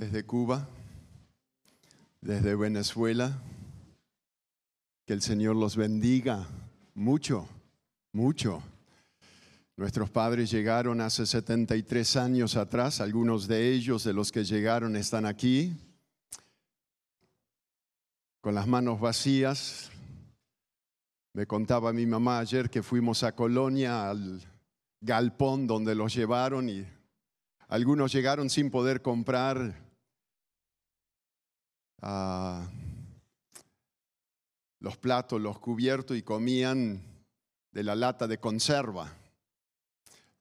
desde Cuba, desde Venezuela. Que el Señor los bendiga mucho, mucho. Nuestros padres llegaron hace 73 años atrás, algunos de ellos, de los que llegaron, están aquí, con las manos vacías. Me contaba mi mamá ayer que fuimos a Colonia, al galpón donde los llevaron y algunos llegaron sin poder comprar ah, los platos, los cubiertos y comían de la lata de conserva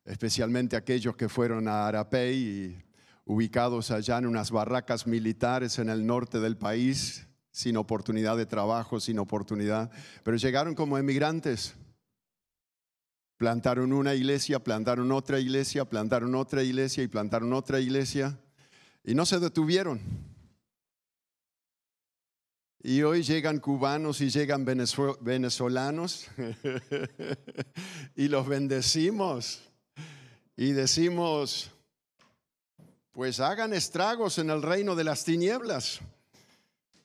especialmente aquellos que fueron a Arapey y ubicados allá en unas barracas militares en el norte del país, sin oportunidad de trabajo, sin oportunidad, pero llegaron como emigrantes. Plantaron una iglesia, plantaron otra iglesia, plantaron otra iglesia y plantaron otra iglesia y no se detuvieron. Y hoy llegan cubanos y llegan venezolanos y los bendecimos y decimos, pues hagan estragos en el reino de las tinieblas,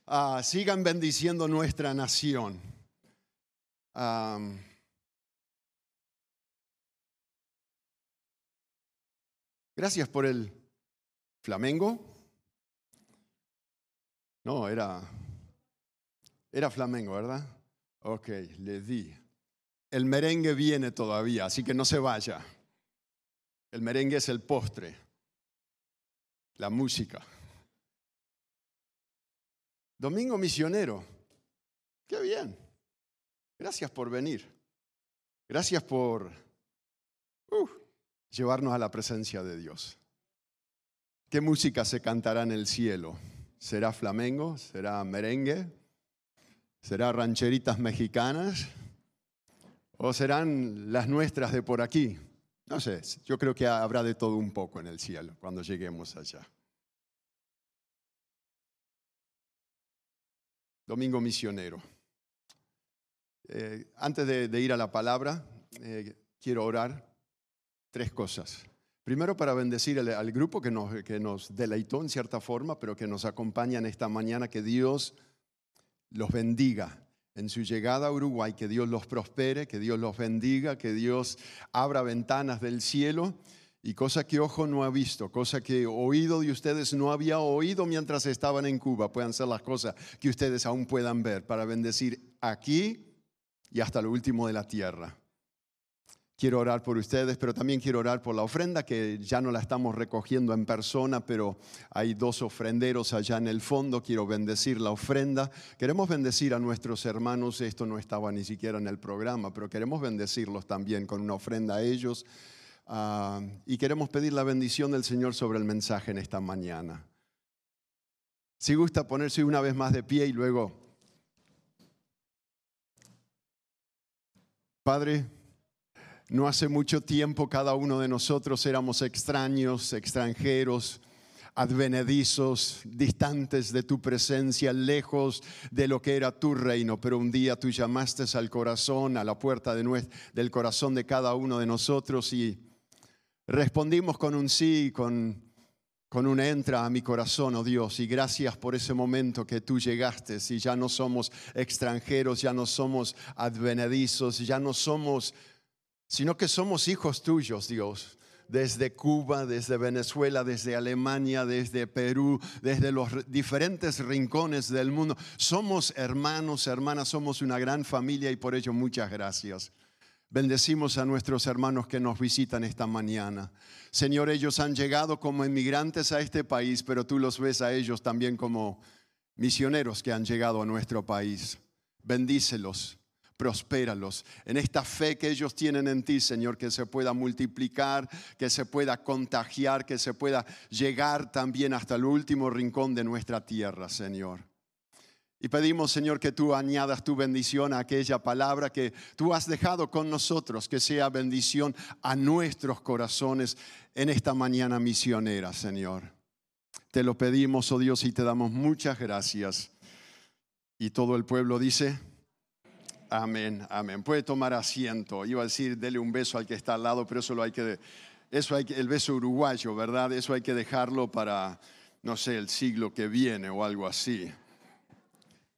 ah, sigan bendiciendo nuestra nación. gracias por el flamengo. No, era, era flamengo, ¿verdad? Ok, le di. El merengue viene todavía, así que no se vaya. El merengue es el postre, la música. Domingo misionero. Qué bien. Gracias por venir. Gracias por uh, llevarnos a la presencia de Dios. ¿Qué música se cantará en el cielo? ¿Será flamengo? ¿Será merengue? ¿Será rancheritas mexicanas? ¿O serán las nuestras de por aquí? No sé, yo creo que habrá de todo un poco en el cielo cuando lleguemos allá. Domingo misionero. Eh, antes de, ir a la palabra, eh, quiero orar tres cosas. Primero para bendecir al, al grupo que nos, que nos deleitó en cierta forma, pero que nos acompaña en esta mañana, que Dios los bendiga en su llegada a Uruguay, que Dios los prospere, que Dios los bendiga, que Dios abra ventanas del cielo y cosa que ojo no ha visto, cosa que oído de ustedes no había oído mientras estaban en Cuba, puedan ser las cosas que ustedes aún puedan ver para bendecir aquí y hasta lo último de la tierra. Quiero orar por ustedes, pero también quiero orar por la ofrenda, que ya no la estamos recogiendo en persona, pero hay dos ofrenderos allá en el fondo. Quiero bendecir la ofrenda. Queremos bendecir a nuestros hermanos. Esto no estaba ni siquiera en el programa, pero queremos bendecirlos también con una ofrenda a ellos. Ah, y queremos pedir la bendición del Señor sobre el mensaje en esta mañana. Si gusta ponerse una vez más de pie y luego... Padre, no hace mucho tiempo cada uno de nosotros éramos extraños, extranjeros, advenedizos, distantes de tu presencia, lejos de lo que era tu reino, pero un día tú llamaste al corazón, a la puerta de del corazón de cada uno de nosotros y respondimos con un sí, con, con un entra a mi corazón, oh Dios, y gracias por ese momento que tú llegaste, y ya no somos extranjeros, ya no somos advenedizos, ya no somos sino que somos hijos tuyos, Dios. Desde Cuba, desde Venezuela, desde Alemania, desde Perú, desde los diferentes rincones del mundo. Somos hermanos, hermanas, somos una gran familia y por ello muchas gracias. Bendecimos a nuestros hermanos que nos visitan esta mañana. Señor, ellos han llegado como inmigrantes a este país, pero tú los ves a ellos también como misioneros que han llegado a nuestro país. Bendícelos prospéralos. En esta fe que ellos tienen en ti, Señor, que se pueda multiplicar, que se pueda contagiar, que se pueda llegar también hasta el último rincón de nuestra tierra, Señor. Y pedimos, Señor, que tú añadas tu bendición a aquella palabra que tú has dejado con nosotros, que sea bendición a nuestros corazones en esta mañana misionera, Señor. Te lo pedimos, oh Dios, y te damos muchas gracias. Y todo el pueblo dice, Amén, amén. Puede tomar asiento. Iba a decir, dele un beso al que está al lado, pero eso lo hay que, eso hay que, el beso uruguayo, ¿verdad? Eso hay que dejarlo para no sé, el siglo que viene o algo así.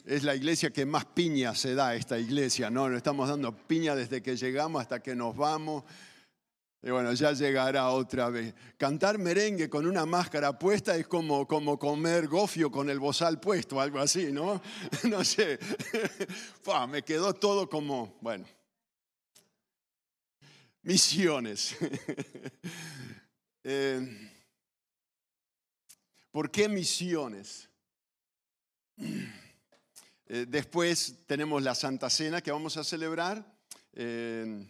Es la iglesia que más piña se da, esta iglesia, ¿no? Nos estamos dando piña desde que llegamos hasta que nos vamos. Y bueno, ya llegará otra vez. Cantar merengue con una máscara puesta es como, como comer gofio con el bozal puesto, algo así, ¿no? No sé. me quedó todo como, bueno. Misiones. Eh, ¿Por qué misiones? Eh, después tenemos la Santa Cena que vamos a celebrar. Eh,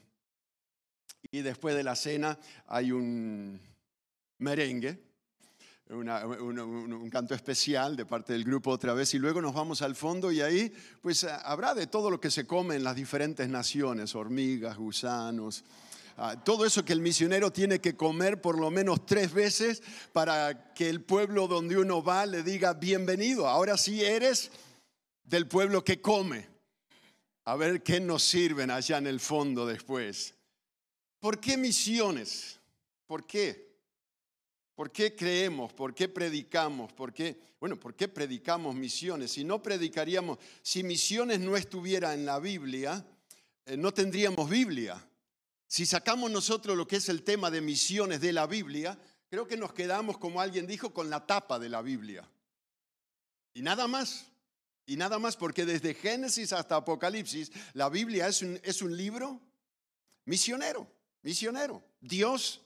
y después de la cena hay un merengue, un, canto especial de parte del grupo otra vez y luego nos vamos al fondo y ahí pues habrá de todo lo que se come en las diferentes naciones, hormigas, gusanos, ah, todo eso que el misionero tiene que comer por lo menos tres veces para que el pueblo donde uno va le diga bienvenido, ahora sí eres del pueblo que come. A ver qué nos sirven allá en el fondo después. ¿Por qué misiones? ¿Por qué? ¿Por qué creemos? ¿Por qué predicamos? ¿Por qué? Bueno, ¿por qué predicamos misiones? Si no predicaríamos, si misiones no estuviera en la Biblia, eh, no tendríamos Biblia. Si sacamos nosotros lo que es el tema de misiones de la Biblia, creo que nos quedamos, como alguien dijo, con la tapa de la Biblia. Y nada más. Y nada más porque desde Génesis hasta Apocalipsis, la Biblia es un, es un libro misionero misionero. Dios,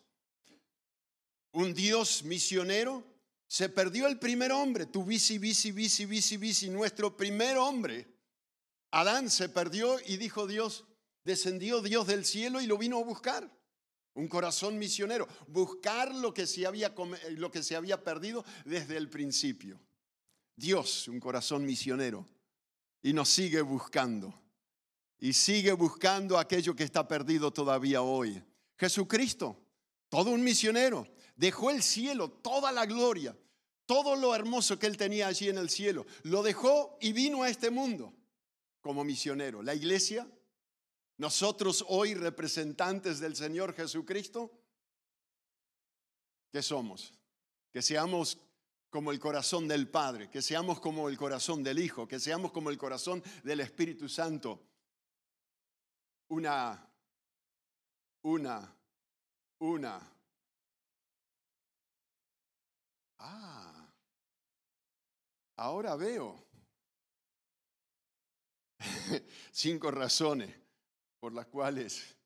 un Dios misionero, se perdió el primer hombre, tu bici, bici, bici, bici, bici, nuestro primer hombre. Adán se perdió y dijo Dios, descendió Dios del cielo y lo vino a buscar. Un corazón misionero, buscar lo que se había, lo que se había perdido desde el principio. Dios, un corazón misionero, y nos sigue buscando. Y sigue buscando aquello que está perdido todavía hoy. Jesucristo, todo un misionero, dejó el cielo, toda la gloria, todo lo hermoso que él tenía allí en el cielo, lo dejó y vino a este mundo como misionero. La iglesia, nosotros hoy representantes del Señor Jesucristo, ¿qué somos? Que seamos como el corazón del Padre, que seamos como el corazón del Hijo, que seamos como el corazón del Espíritu Santo. Una una, una. Ah, ahora veo cinco razones por las cuales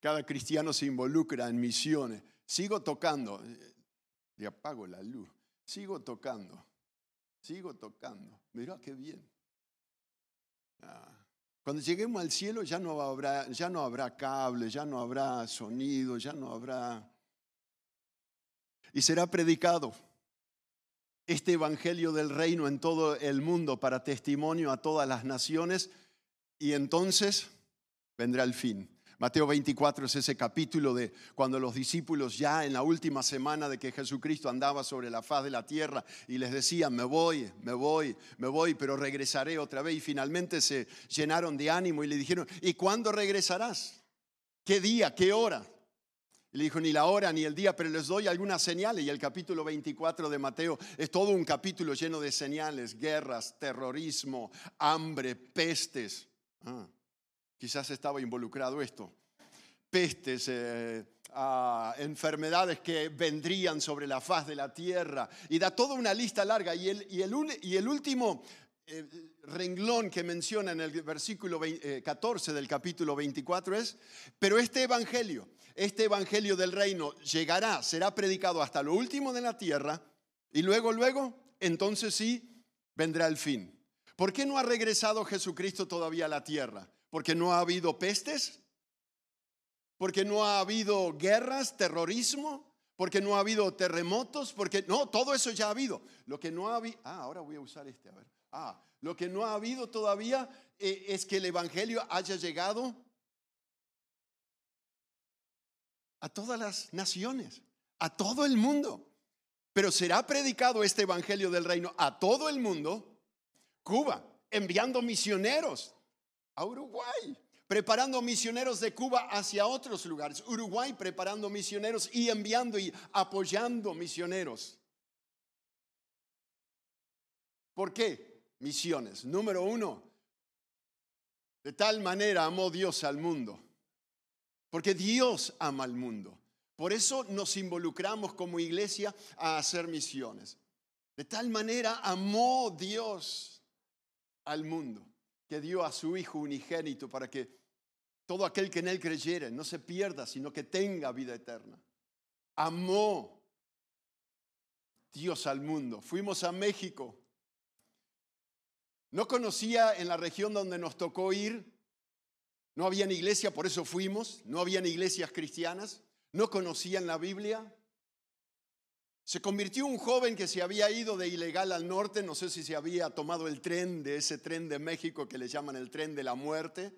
cada cristiano se involucra en misiones. Sigo tocando, le apago la luz, sigo tocando, sigo tocando. Mira qué bien. Ah. Cuando lleguemos al cielo ya no habrá, ya no habrá cable, ya no habrá sonido, ya no habrá... Y será predicado este Evangelio del Reino en todo el mundo para testimonio a todas las naciones y entonces vendrá el fin. Mateo 24 es ese capítulo de cuando los discípulos ya en la última semana de que Jesucristo andaba sobre la faz de la tierra y les decía, me voy, me voy, me voy, pero regresaré otra vez. Y finalmente se llenaron de ánimo y le dijeron, ¿y cuándo regresarás? ¿Qué día? ¿Qué hora? Y le dijo, ni la hora ni el día, pero les doy algunas señales. Y el capítulo 24 de Mateo es todo un capítulo lleno de señales, guerras, terrorismo, hambre, pestes. Ah. Quizás estaba involucrado esto. Pestes, eh, enfermedades que vendrían sobre la faz de la tierra. Y da toda una lista larga. Y el, y el, y el último eh, renglón que menciona en el versículo 14 eh, del capítulo 24 es, pero este evangelio, este evangelio del reino llegará, será predicado hasta lo último de la tierra y luego, luego, entonces sí, vendrá el fin. ¿Por qué no ha regresado Jesucristo todavía a la tierra? porque no ha habido pestes, porque no ha habido guerras, terrorismo, porque no ha habido terremotos, porque no, todo eso ya ha habido. Lo que no ha habido, ah, ahora voy a usar este, a ver. Ah, lo que no ha habido todavía eh, es que el Evangelio haya llegado a todas las naciones, a todo el mundo. Pero será predicado este Evangelio del Reino a todo el mundo, Cuba, enviando misioneros a Uruguay, preparando misioneros de Cuba hacia otros lugares. Uruguay preparando misioneros y enviando y apoyando misioneros. ¿Por qué? Misiones. Número uno, de tal manera amó Dios al mundo. Porque Dios ama al mundo. Por eso nos involucramos como iglesia a hacer misiones. De tal manera amó Dios al mundo, que dio a su Hijo unigénito para que todo aquel que en Él creyere no se pierda, sino que tenga vida eterna. Amó Dios al mundo. Fuimos a México. No conocía en la región donde nos tocó ir, no había iglesia, por eso fuimos, no habían iglesias cristianas, no conocían la Biblia. Se convirtió un joven que se había ido de ilegal al norte, no sé si se había tomado el tren de ese tren de México que le llaman el tren de la muerte,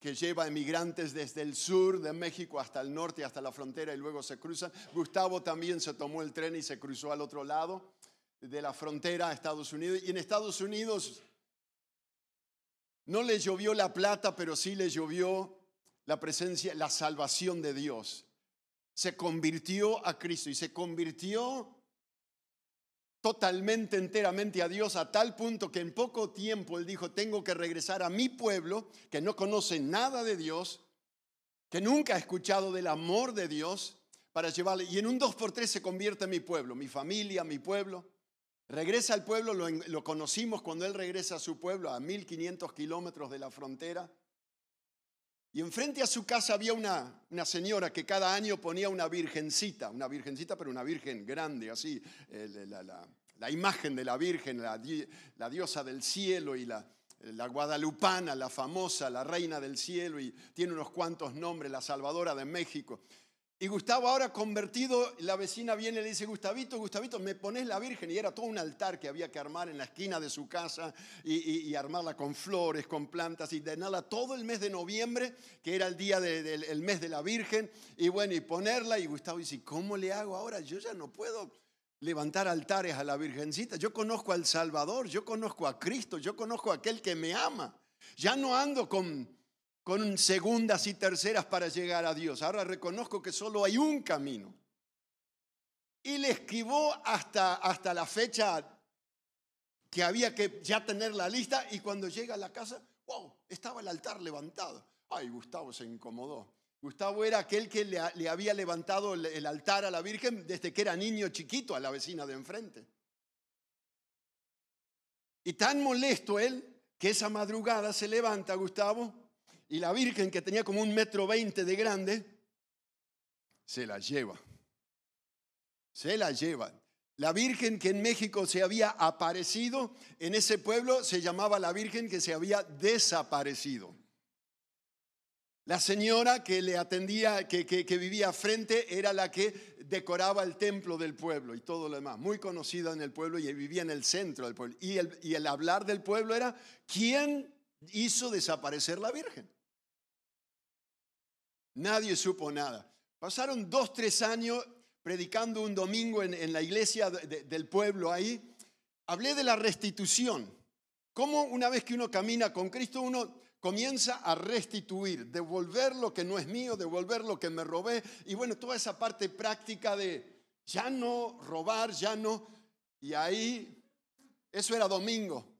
que lleva emigrantes desde el sur de México hasta el norte, hasta la frontera y luego se cruzan. Gustavo también se tomó el tren y se cruzó al otro lado de la frontera a Estados Unidos. Y en Estados Unidos no le llovió la plata, pero sí le llovió la presencia, la salvación de Dios se convirtió a Cristo y se convirtió totalmente, enteramente a Dios a tal punto que en poco tiempo él dijo, tengo que regresar a mi pueblo que no conoce nada de Dios, que nunca ha escuchado del amor de Dios, para llevarle, y en un dos por tres se convierte en mi pueblo, mi familia, mi pueblo. Regresa al pueblo, lo, lo conocimos cuando él regresa a su pueblo, a 1500 kilómetros de la frontera. Y enfrente a su casa había una, una, señora que cada año ponía una virgencita, una virgencita, pero una virgen grande, así, eh, la, imagen de la virgen, la, la diosa del cielo y la, la guadalupana, la famosa, la reina del cielo, y tiene unos cuantos nombres, la salvadora de México. Y Gustavo ahora convertido, la vecina viene y le dice, Gustavito, Gustavito, me pones la Virgen. Y era todo un altar que había que armar en la esquina de su casa y, armarla con flores, con plantas y nada todo el mes de noviembre, que era el día del mes de la Virgen. Y bueno, y ponerla. Y Gustavo dice, ¿cómo le hago ahora? Yo ya no puedo levantar altares a la Virgencita. Yo conozco al Salvador, yo conozco a Cristo, yo conozco a aquel que me ama. Ya no ando con con segundas y terceras para llegar a Dios. Ahora reconozco que solo hay un camino. Y le esquivó hasta, hasta la fecha que había que ya tener la lista y cuando llega a la casa, wow, estaba el altar levantado. Ay, Gustavo se incomodó. Gustavo era aquel que le, le había levantado el altar a la Virgen desde que era niño chiquito a la vecina de enfrente. Y tan molesto él que esa madrugada se levanta, Gustavo, y la Virgen, que tenía como un metro veinte de grande, se la lleva. Se la lleva. La Virgen que en México se había aparecido, en ese pueblo se llamaba la Virgen que se había desaparecido. La señora que le atendía, que, que, vivía frente, era la que decoraba el templo del pueblo y todo lo demás. Muy conocida en el pueblo y vivía en el centro del pueblo. Y el, y el hablar del pueblo era, ¿quién hizo desaparecer la Virgen? Nadie supo nada. Pasaron dos, tres años predicando un domingo en, la iglesia del pueblo ahí. Hablé de la restitución. Cómo una vez que uno camina con Cristo, uno comienza a restituir, devolver lo que no es mío, devolver lo que me robé. Y bueno, toda esa parte práctica de ya no robar, ya no. Y ahí, eso era domingo.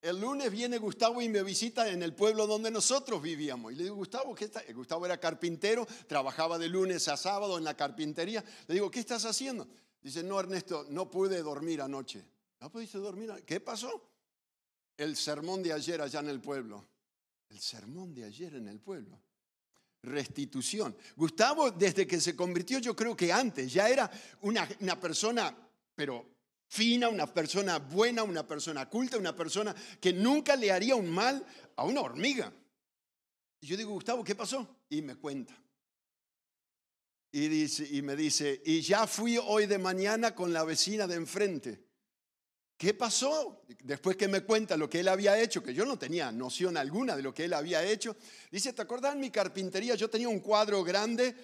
El lunes viene Gustavo y me visita en el pueblo donde nosotros vivíamos. Y le digo, Gustavo, ¿qué está? Gustavo era carpintero, trabajaba de lunes a sábado en la carpintería. Le digo, ¿qué estás haciendo? Dice, no, Ernesto, no pude dormir anoche. ¿No pudiste dormir? ¿Qué pasó? El sermón de ayer allá en el pueblo. El sermón de ayer en el pueblo. Restitución. Gustavo, desde que se convirtió, yo creo que antes, ya era una, una persona, pero fina, una persona buena, una persona culta, una persona que nunca le haría un mal a una hormiga. Y yo digo, Gustavo, ¿qué pasó? Y me cuenta. Y, dice, y me dice, y ya fui hoy de mañana con la vecina de enfrente. ¿Qué pasó? Después que me cuenta lo que él había hecho, que yo no tenía noción alguna de lo que él había hecho, dice, ¿te acordás en mi carpintería? Yo tenía un cuadro grande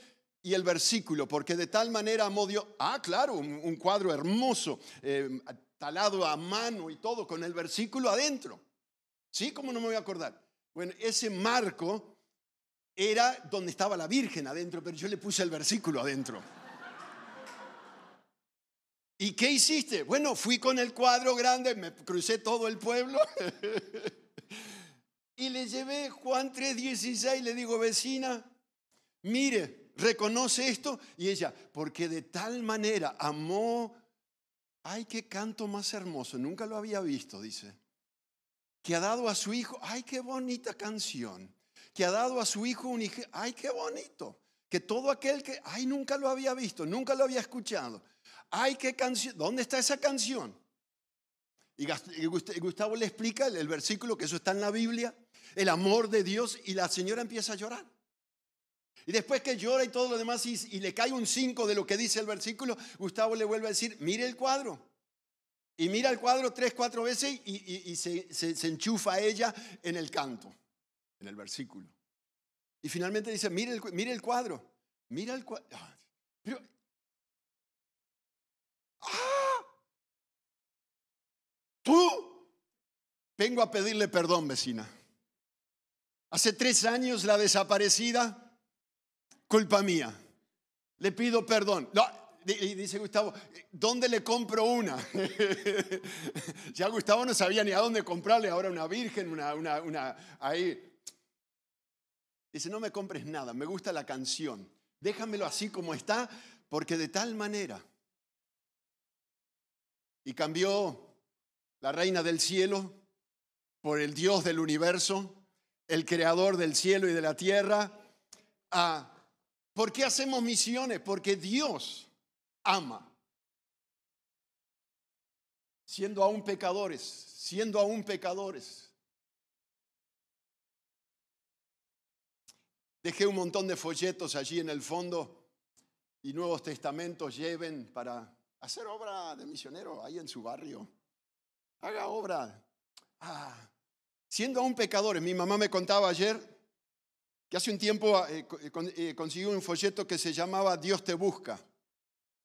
y el versículo, porque de tal manera amó Dios. Ah, claro, un, cuadro hermoso, eh, talado a mano y todo, con el versículo adentro. ¿Sí? ¿Cómo no me voy a acordar? Bueno, ese marco era donde estaba la Virgen adentro, pero yo le puse el versículo adentro. ¿Y qué hiciste? Bueno, fui con el cuadro grande, me crucé todo el pueblo y le llevé Juan 3:16, le digo, vecina, mire, reconoce esto. Y ella, porque de tal manera amó, ay, qué canto más hermoso, nunca lo había visto, dice, que ha dado a su hijo, ay, qué bonita canción, que ha dado a su hijo un hijo, ay, qué bonito, que todo aquel que, ay, nunca lo había visto, nunca lo había escuchado Ay, qué canción. ¿Dónde está esa canción? Y Gustavo le explica el versículo que eso está en la Biblia, el amor de Dios, y la señora empieza a llorar. Y después que llora y todo lo demás, y, le cae un 5 de lo que dice el versículo, Gustavo le vuelve a decir, mire el cuadro. Y mira el cuadro tres, cuatro veces y, se, enchufa ella en el canto, en el versículo. Y finalmente dice, mire el, mire el cuadro, mira el cuadro. Pero Tú, vengo a pedirle perdón, vecina. Hace tres años la desaparecida, culpa mía. Le pido perdón. No, dice Gustavo, ¿dónde le compro una? ya Gustavo no sabía ni a dónde comprarle ahora una virgen, una, una, una, ahí. Dice, no me compres nada, me gusta la canción. Déjamelo así como está, porque de tal manera. Y cambió la reina del cielo, por el Dios del universo, el creador del cielo y de la tierra. Ah, ¿Por qué hacemos misiones? Porque Dios ama. Siendo aún pecadores, siendo aún pecadores. Dejé un montón de folletos allí en el fondo y Nuevos Testamentos lleven para hacer obra de misionero ahí en su barrio haga obra. Ah, siendo aún pecadores, mi mamá me contaba ayer hace un tiempo eh, eh, consiguió un folleto que se llamaba Dios te busca.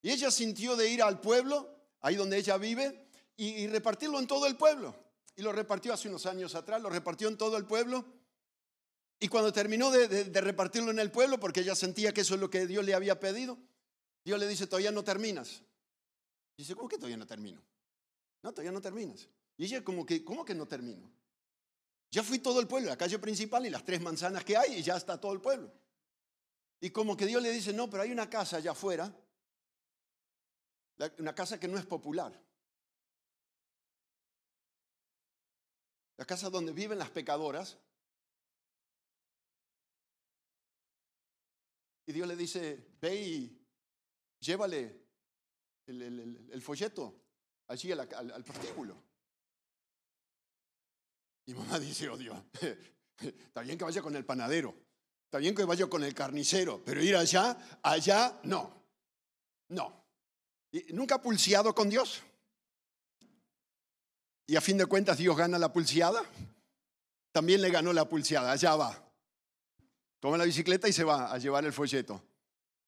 Y ella sintió de ir al pueblo, ahí donde ella vive, y, repartirlo en todo el pueblo. Y lo repartió hace unos años atrás, lo repartió en todo el pueblo. Y cuando terminó de, de, repartirlo en el pueblo, porque ella sentía que eso es lo que Dios le había pedido, Dios le dice, todavía no terminas. Y dice, ¿cómo que todavía no termino? No, todavía no terminas. Y ella como que, ¿cómo que no termino? Ya fui todo el pueblo, la calle principal y las tres manzanas que hay y ya está todo el pueblo. Y como que Dios le dice, no, pero hay una casa allá afuera, una casa que no es popular. La casa donde viven las pecadoras. Y Dios le dice, ve y llévale el folleto allí al, al. Y mamá dice, oh Dios, está bien que vaya con el panadero, está bien que vaya con el carnicero, pero ir allá, allá, no, no. Nunca pulseado con Dios. Y a fin de cuentas Dios gana la pulseada. También le ganó la pulseada, allá va. Toma la bicicleta y se va a llevar el folleto.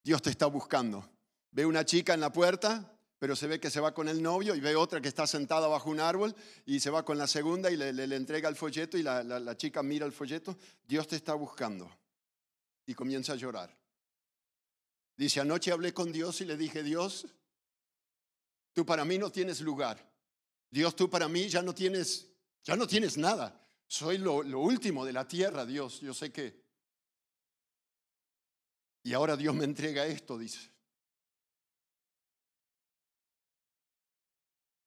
Dios te está buscando. Ve una chica en la puerta, pero se ve que se va con el novio y ve otra que está sentada bajo un árbol y se va con la segunda y le, entrega el folleto y la, chica mira el folleto, Dios te está buscando y comienza a llorar. Dice, anoche hablé con Dios y le dije, Dios, tú para mí no tienes lugar. Dios, tú para mí ya no tienes, ya no tienes nada. Soy lo, lo último de la tierra, Dios, yo sé que. Y ahora Dios me entrega esto, dice.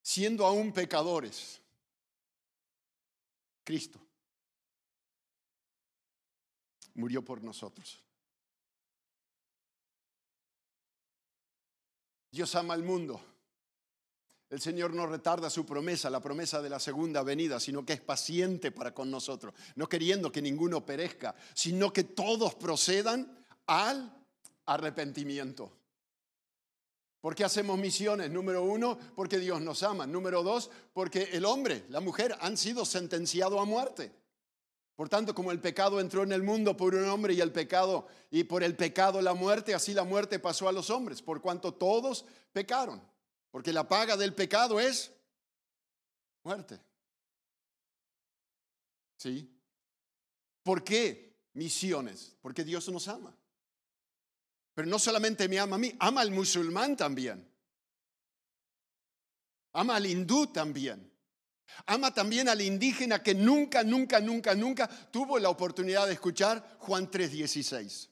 Siendo aún pecadores, Cristo murió por nosotros. Dios ama al mundo. El Señor no retarda su promesa, la promesa de la segunda venida, sino que es paciente para con nosotros, no queriendo que ninguno perezca, sino que todos procedan al arrepentimiento. ¿Por qué hacemos misiones? Número uno, porque Dios nos ama. Número dos, porque el hombre, la mujer han sido sentenciados a muerte. Por tanto, como el pecado entró en el mundo por un hombre y el pecado y por el pecado la muerte, así la muerte pasó a los hombres, por cuanto todos pecaron. Porque la paga del pecado es muerte. ¿Sí? ¿Por qué misiones? Porque Dios nos ama. Pero no solamente me ama a mí, ama al musulmán también. Ama al hindú también. Ama también al indígena que nunca, nunca, nunca, nunca tuvo la oportunidad de escuchar Juan 3:16.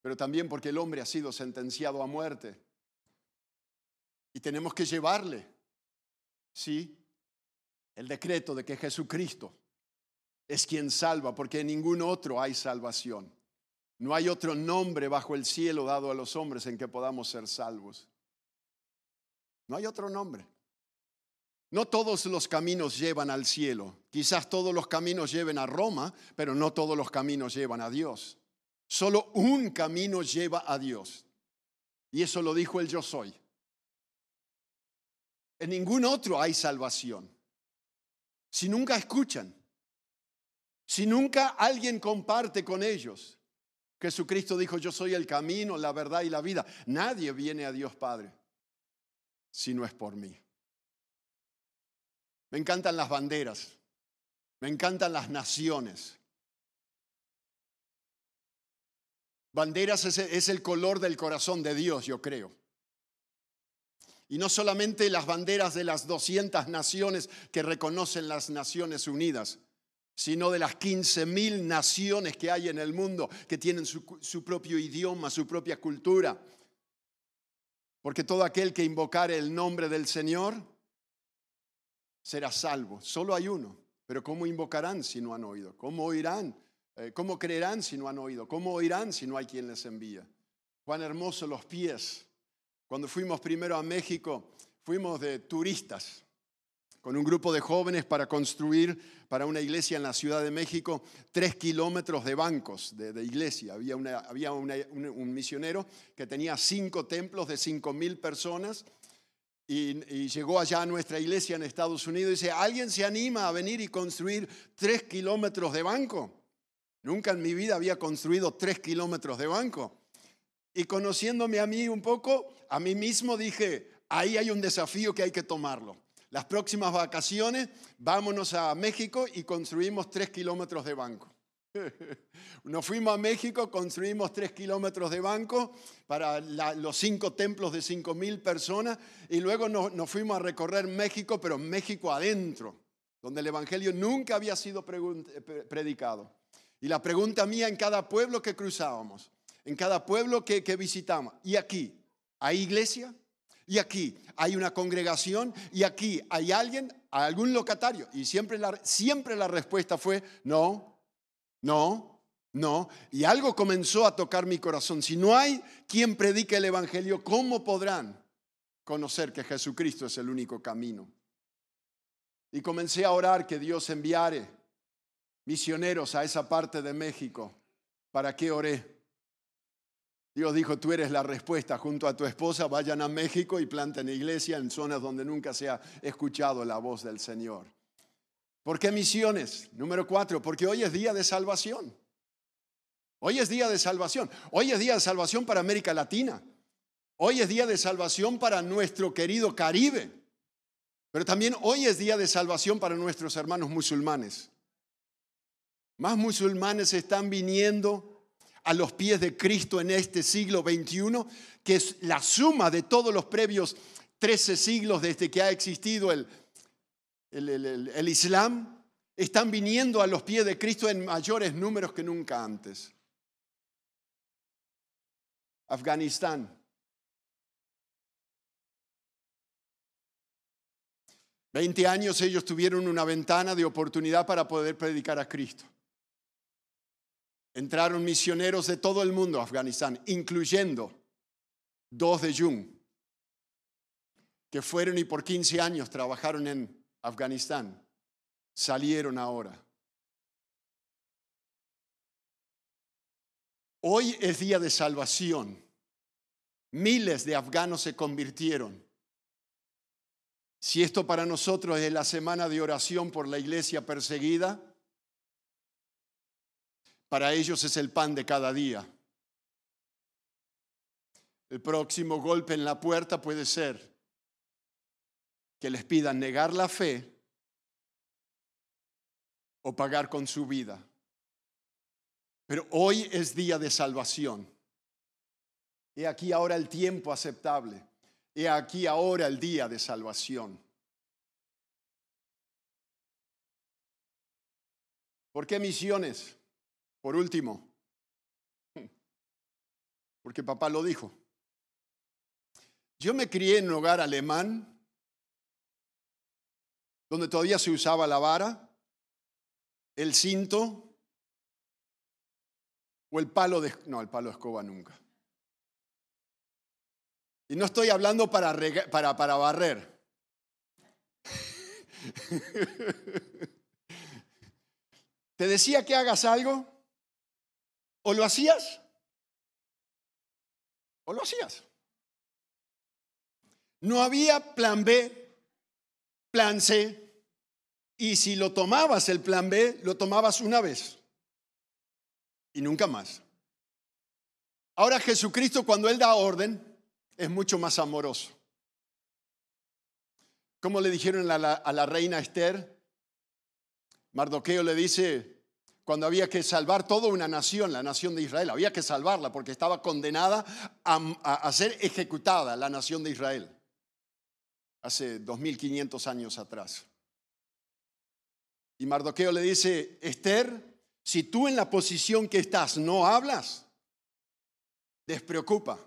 Pero también porque el hombre ha sido sentenciado a muerte. Y tenemos que llevarle, sí, el decreto de que Jesucristo es quien salva, porque en ningún otro hay salvación. No hay otro nombre bajo el cielo dado a los hombres en que podamos ser salvos. No hay otro nombre. No todos los caminos llevan al cielo. Quizás todos los caminos lleven a Roma, pero no todos los caminos llevan a Dios. Solo un camino lleva a Dios. Y eso lo dijo el yo soy. En ningún otro hay salvación. Si nunca escuchan, si nunca alguien comparte con ellos, Jesucristo dijo, yo soy el camino, la verdad y la vida. Nadie viene a Dios Padre si no es por mí. Me encantan las banderas, me encantan las naciones. Banderas es, el color del corazón de Dios, yo creo. Y no solamente las banderas de las 200 naciones que reconocen las Naciones Unidas, sino de las 15 mil naciones que hay en el mundo que tienen su, su, propio idioma, su propia cultura. Porque todo aquel que invocare el nombre del Señor será salvo. Solo hay uno. Pero ¿cómo invocarán si no han oído? ¿Cómo oirán eh, ¿Cómo creerán si no han oído? ¿Cómo oirán si no hay quien les envía? Cuán hermosos los pies. Cuando fuimos primero a México, fuimos de turistas con un grupo de jóvenes para construir para una iglesia en la Ciudad de México tres kilómetros de bancos de, iglesia. Había, había un, misionero que tenía cinco templos de cinco mil personas y, y, llegó allá a nuestra iglesia en Estados Unidos y dice, ¿alguien se anima a venir y construir tres kilómetros de banco? Nunca en mi vida había construido tres kilómetros de banco. Y conociéndome a mí un poco, a mí mismo dije, ahí hay un desafío que hay que tomarlo. Las próximas vacaciones, vámonos a México y construimos tres kilómetros de banco. Nos fuimos a México, construimos tres kilómetros de banco para los cinco templos de cinco mil personas y luego nos, fuimos a recorrer México, pero México adentro, donde el Evangelio nunca había sido predicado. Y la pregunta mía en cada pueblo que cruzábamos, en cada pueblo que, que visitamos, y aquí, ¿hay iglesia? Y aquí hay una congregación y aquí hay alguien, algún locatario. Y siempre la, siempre la respuesta fue no, no, no. Y algo comenzó a tocar mi corazón. Si no hay quien predique el Evangelio, ¿cómo podrán conocer que Jesucristo es el único camino? Y comencé a orar que Dios enviare misioneros a esa parte de México. ¿Para qué oré? Dios dijo, tú eres la respuesta junto a tu esposa, vayan a México y planten iglesia en zonas donde nunca se ha escuchado la voz del Señor. ¿Por qué misiones? Número cuatro, porque hoy es día de salvación. Hoy es día de salvación. Hoy es día de salvación para América Latina. Hoy es día de salvación para nuestro querido Caribe. Pero también hoy es día de salvación para nuestros hermanos musulmanes. Más musulmanes están viniendo a los pies de Cristo en este siglo XXI, que es la suma de todos los previos 13 siglos desde que ha existido el, el, Islam, están viniendo a los pies de Cristo en mayores números que nunca antes. Afganistán. Veinte años ellos tuvieron una ventana de oportunidad para poder predicar a Cristo. Entraron misioneros de todo el mundo a Afganistán, incluyendo dos de Jung, que fueron y por 15 años trabajaron en Afganistán. Salieron ahora. Hoy es día de salvación. Miles de afganos se convirtieron. Si esto para nosotros es la semana de oración por la iglesia perseguida, para ellos es el pan de cada día. El próximo golpe en la puerta puede ser que les pidan negar la fe o pagar con su vida. Pero hoy es día de salvación. Y aquí ahora el tiempo aceptable. He aquí ahora el día de salvación. ¿Por qué misiones? Por último, porque papá lo dijo. Yo me crié en un hogar alemán donde todavía se usaba la vara, el cinto o el palo de... No, el palo de escoba nunca. Y no estoy hablando para, para, para barrer. Te decía que hagas algo, o lo hacías, o lo hacías. No había plan B, plan C, y si lo tomabas el plan B, lo tomabas una vez y nunca más. Ahora Jesucristo cuando Él da orden es mucho más amoroso. Como le dijeron a la, a la reina Esther, Mardoqueo le dice, cuando había que salvar toda una nación, la nación de Israel, había que salvarla porque estaba condenada a, ser ejecutada la nación de Israel, hace 2500 años atrás. Y Mardoqueo le dice, Esther, si tú en la posición que estás no hablas, despreocupa.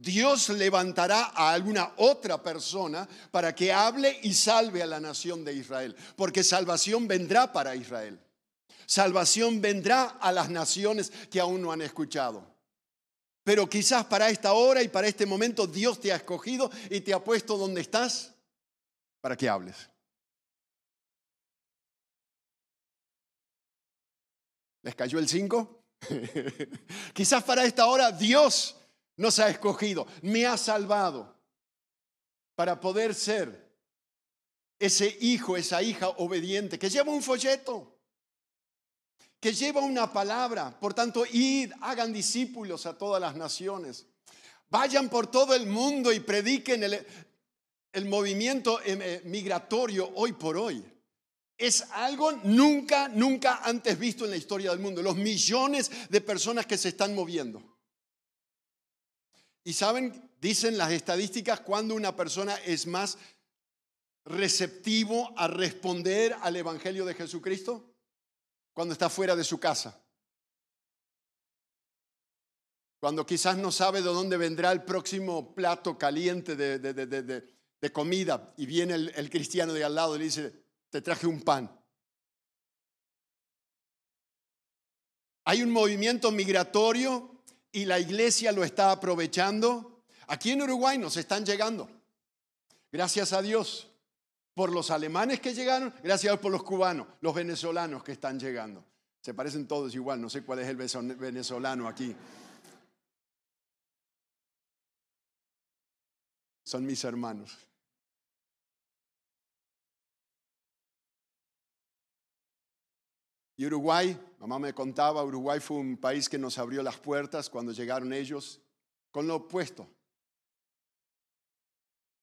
Dios levantará a alguna otra persona para que hable y salve a la nación de Israel, porque salvación vendrá para Israel. Salvación vendrá a las naciones que aún no han escuchado. Pero quizás para esta hora y para este momento Dios te ha escogido y te ha puesto donde estás para que hables. ¿Les cayó el 5? quizás para esta hora Dios nos ha escogido, me ha salvado para poder ser ese hijo, esa hija obediente que lleva un folleto, que lleva una palabra. Por tanto, id, hagan discípulos a todas las naciones. Vayan por todo el mundo y prediquen el, movimiento em, eh, migratorio hoy por hoy. Es algo nunca, nunca antes visto en la historia del mundo. Los millones de personas que se están moviendo. Y saben, dicen las estadísticas, cuando una persona es más receptivo a responder al Evangelio de Jesucristo, cuando está fuera de su casa. Cuando quizás no sabe de dónde vendrá el próximo plato caliente de, comida y viene el, el cristiano de al lado y le dice, te traje un pan. Hay un movimiento migratorio y la iglesia lo está aprovechando. Aquí en Uruguay nos están llegando. Gracias a Dios por los alemanes que llegaron, gracias a por los cubanos, los venezolanos que están llegando. Se parecen todos igual, no sé cuál es el venezolano aquí. Son mis hermanos. Y Uruguay, mamá me contaba, Uruguay fue un país que nos abrió las puertas cuando llegaron ellos con lo opuesto.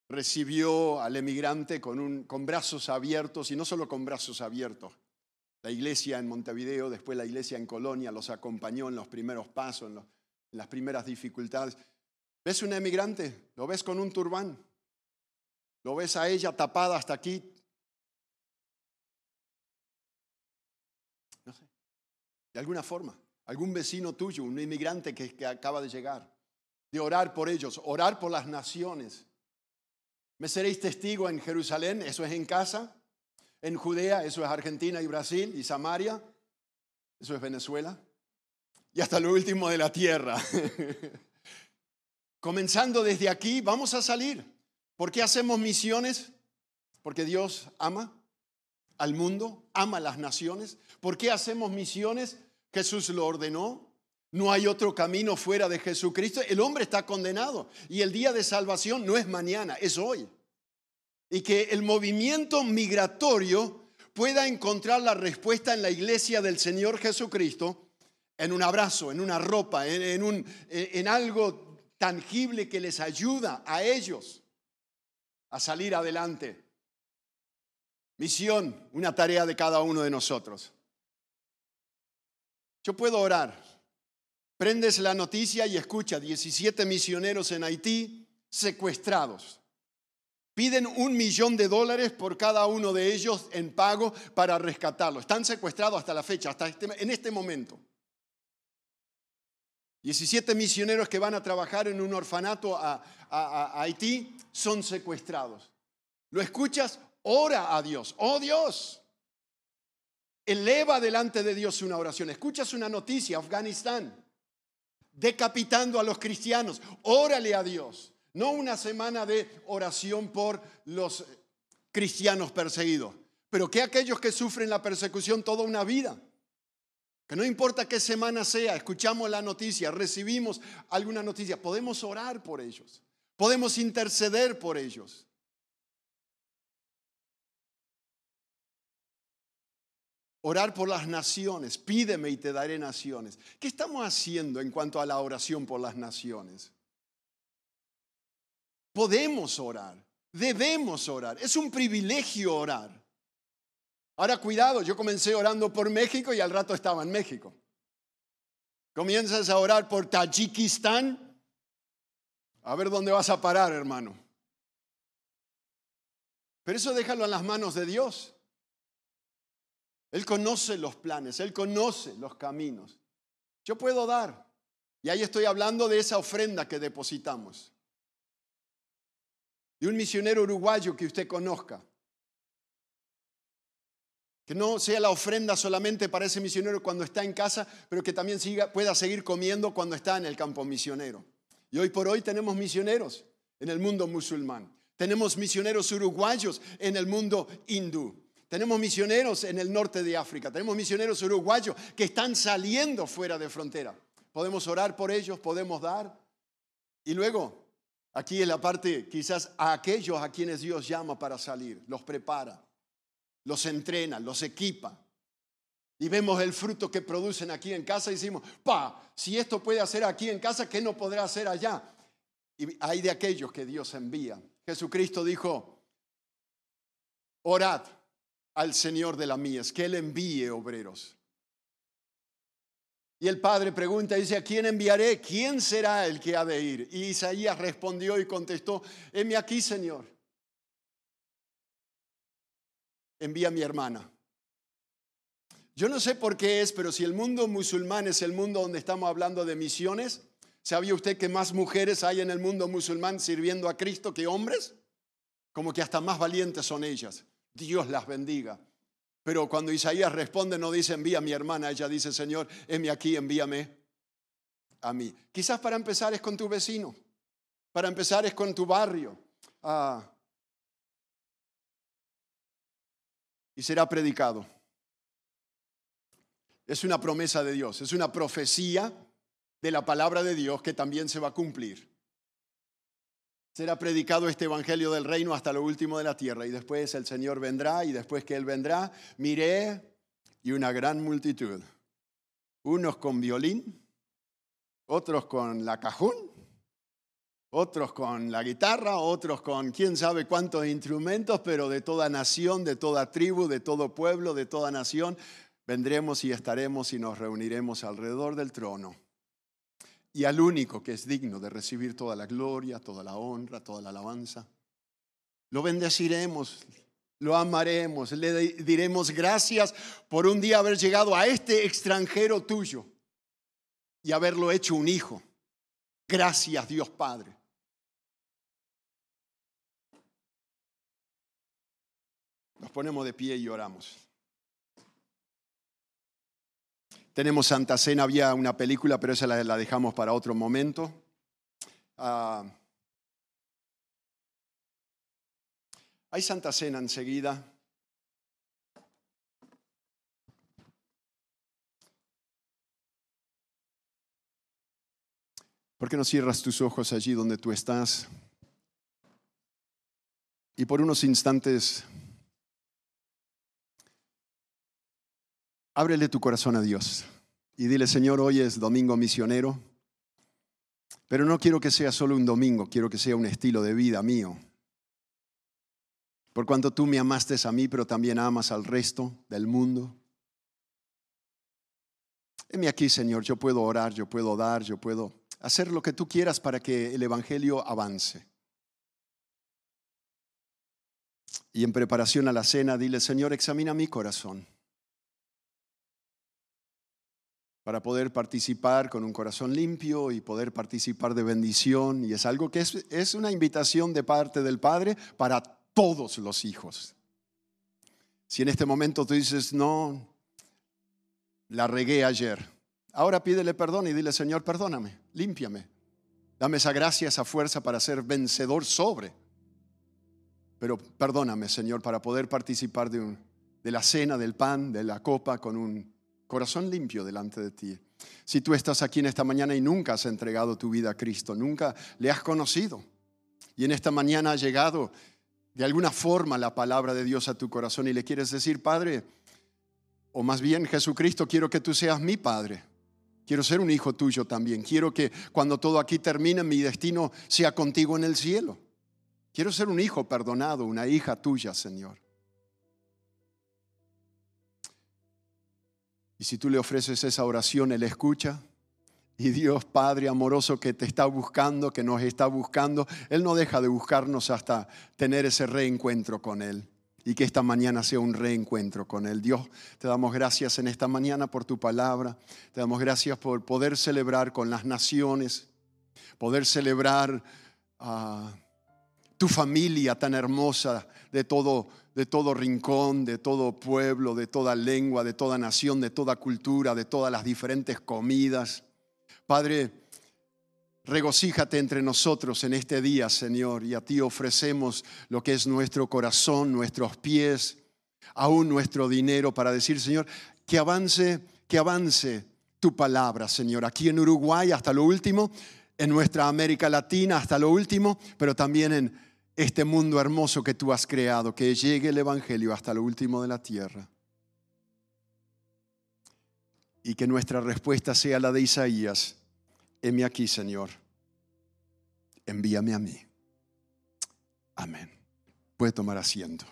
Recibió al emigrante con, con brazos abiertos y no solo con brazos abiertos. La iglesia en Montevideo, después la iglesia en Colonia los acompañó en los primeros pasos, en, las primeras dificultades. ¿Ves un emigrante? ¿Lo ves con un turbán? ¿Lo ves a ella tapada hasta aquí, de alguna forma. Algún vecino tuyo, un inmigrante que, acaba de llegar. De orar por ellos, orar por las naciones. ¿Me seréis testigo en Jerusalén? Eso es en casa. En Judea, eso es Argentina y Brasil y Samaria. Eso es Venezuela. Y hasta lo último de la tierra. Comenzando desde aquí, vamos a salir. ¿Por qué hacemos misiones? Porque Dios ama al mundo, ama a las naciones. ¿Por qué hacemos misiones? Jesús lo ordenó. No hay otro camino fuera de Jesucristo. El hombre está condenado y el día de salvación no es mañana, es hoy. Y que el movimiento migratorio pueda encontrar la respuesta en la iglesia del Señor Jesucristo, en un abrazo, en una ropa, en, un, en algo tangible que les ayuda a ellos a salir adelante. Misión, una tarea de cada uno de nosotros. Yo puedo orar. Prendes la noticia y escucha 17 misioneros en Haití, secuestrados. Piden un millón de dólares por cada uno de ellos en pago para rescatarlo. Están secuestrados hasta la fecha, hasta este, en este momento. 17 misioneros que van a trabajar en un orfanato a Haití son secuestrados. ¿Lo escuchas? Ora a Dios. Oh Dios. Eleva delante de Dios una oración. Escuchas una noticia, Afganistán, decapitando a los cristianos. Órale a Dios. No una semana de oración por los cristianos perseguidos, pero que aquellos que sufren la persecución toda una vida. Que no importa qué semana sea, escuchamos la noticia, recibimos alguna noticia, podemos orar por ellos, podemos interceder por ellos. Orar por las naciones, pídeme y te daré naciones. ¿Qué estamos haciendo en cuanto a la oración por las naciones? Podemos orar, debemos orar, es un privilegio orar. Ahora cuidado, yo comencé orando por México y al rato estaba en México. Comienzas a orar por Tayikistán, a ver dónde vas a parar, hermano. Pero eso déjalo en las manos de Dios. Él conoce los planes, Él conoce los caminos. Yo puedo dar. Y ahí estoy hablando de esa ofrenda que depositamos de un misionero uruguayo que usted conozca. Que no sea la ofrenda solamente para ese misionero cuando está en casa, pero que también pueda seguir comiendo cuando está en el campo misionero. Y hoy por hoy tenemos misioneros en el mundo musulmán. Tenemos misioneros uruguayos en el mundo hindú. Tenemos misioneros en el norte de África. Tenemos misioneros uruguayos que están saliendo fuera de frontera. Podemos orar por ellos, podemos dar. Y luego Aquí en la parte, quizás a aquellos a quienes Dios llama para salir, los prepara, los entrena, los equipa. Y vemos el fruto que producen aquí en casa y decimos, pa, si esto puede hacer aquí en casa, ¿qué no podrá hacer allá? Y hay de aquellos que Dios envía. Jesucristo dijo, orad al Señor de la mies, que Él envíe obreros. Y el padre pregunta, dice, ¿a quién enviaré? ¿Quién será el que ha de ir? Y Isaías respondió y contestó, heme aquí, Señor. Envía a mi hermana. Yo no sé por qué es, pero si el mundo musulmán es el mundo donde estamos hablando de misiones, ¿sabía usted que más mujeres hay en el mundo musulmán sirviendo a Cristo que hombres? Como que hasta más valientes son ellas. Dios las bendiga. Pero cuando Isaías responde, no dice envía a mi hermana, ella dice, Señor, heme aquí, envíame a mí. Quizás para empezar es con tu vecino, para empezar es con tu barrio. Ah. y será predicado. Es una promesa de Dios, es una profecía de la palabra de Dios que también se va a cumplir será predicado este Evangelio del Reino hasta lo último de la tierra y después el Señor vendrá y después que Él vendrá, miré y una gran multitud, unos con violín, otros con la cajón, otros con la guitarra, otros con quién sabe cuántos instrumentos, pero de toda nación, de toda tribu, de todo pueblo, de toda nación, vendremos y estaremos y nos reuniremos alrededor del trono y al único que es digno de recibir toda la gloria, toda la honra, toda la alabanza. Lo bendeciremos, lo amaremos, le diremos gracias por un día haber llegado a este extranjero tuyo y haberlo hecho un hijo. Gracias Dios Padre. Nos ponemos de pie y oramos. Tenemos Santa Cena, había una película, pero esa la, dejamos para otro momento. Ah, hay Santa Cena enseguida. ¿Por qué no cierras tus ojos allí donde tú estás? Y por unos instantes ábrele tu corazón a Dios y dile, Señor, hoy es domingo misionero, pero no quiero que sea solo un domingo, quiero que sea un estilo de vida mío. Por cuanto tú me amaste a mí, pero también amas al resto del mundo. Heme aquí, Señor, yo puedo orar, yo puedo dar, yo puedo hacer lo que tú quieras para que el Evangelio avance. Y en preparación a la cena, dile, Señor, examina mi corazón. Para poder participar con un corazón limpio y poder participar de bendición. Y es algo que es, es una invitación de parte del Padre para todos los hijos. Si en este momento tú dices, no, la regué ayer, ahora pídele perdón y dile, Señor, perdóname, límpiame. Dame esa gracia, esa fuerza para ser vencedor sobre. Pero perdóname, Señor, para poder participar de, de la cena, del pan, de la copa con un corazón limpio delante de ti. Si tú estás aquí en esta mañana y nunca has entregado tu vida a Cristo, nunca le has conocido, y en esta mañana ha llegado de alguna forma la palabra de Dios a tu corazón y le quieres decir, Padre, o más bien Jesucristo, quiero que tú seas mi Padre. Quiero ser un hijo tuyo también. Quiero que cuando todo aquí termine, mi destino sea contigo en el cielo. Quiero ser un hijo perdonado, una hija tuya, Señor. Y si tú le ofreces esa oración, Él escucha. Y Dios Padre amoroso que te está buscando, que nos está buscando, Él no deja de buscarnos hasta tener ese reencuentro con Él. Y que esta mañana sea un reencuentro con Él. Dios, te damos gracias en esta mañana por tu palabra. Te damos gracias por poder celebrar con las naciones, poder celebrar a tu familia tan hermosa de todo de todo rincón, de todo pueblo, de toda lengua, de toda nación, de toda cultura, de todas las diferentes comidas. Padre, regocíjate entre nosotros en este día, Señor, y a ti ofrecemos lo que es nuestro corazón, nuestros pies, aún nuestro dinero para decir, Señor, que avance, que avance tu palabra, Señor, aquí en Uruguay hasta lo último, en nuestra América Latina hasta lo último, pero también en este mundo hermoso que tú has creado, que llegue el Evangelio hasta lo último de la tierra. Y que nuestra respuesta sea la de Isaías, heme aquí, Señor, envíame a mí. Amén. Puede tomar asiento.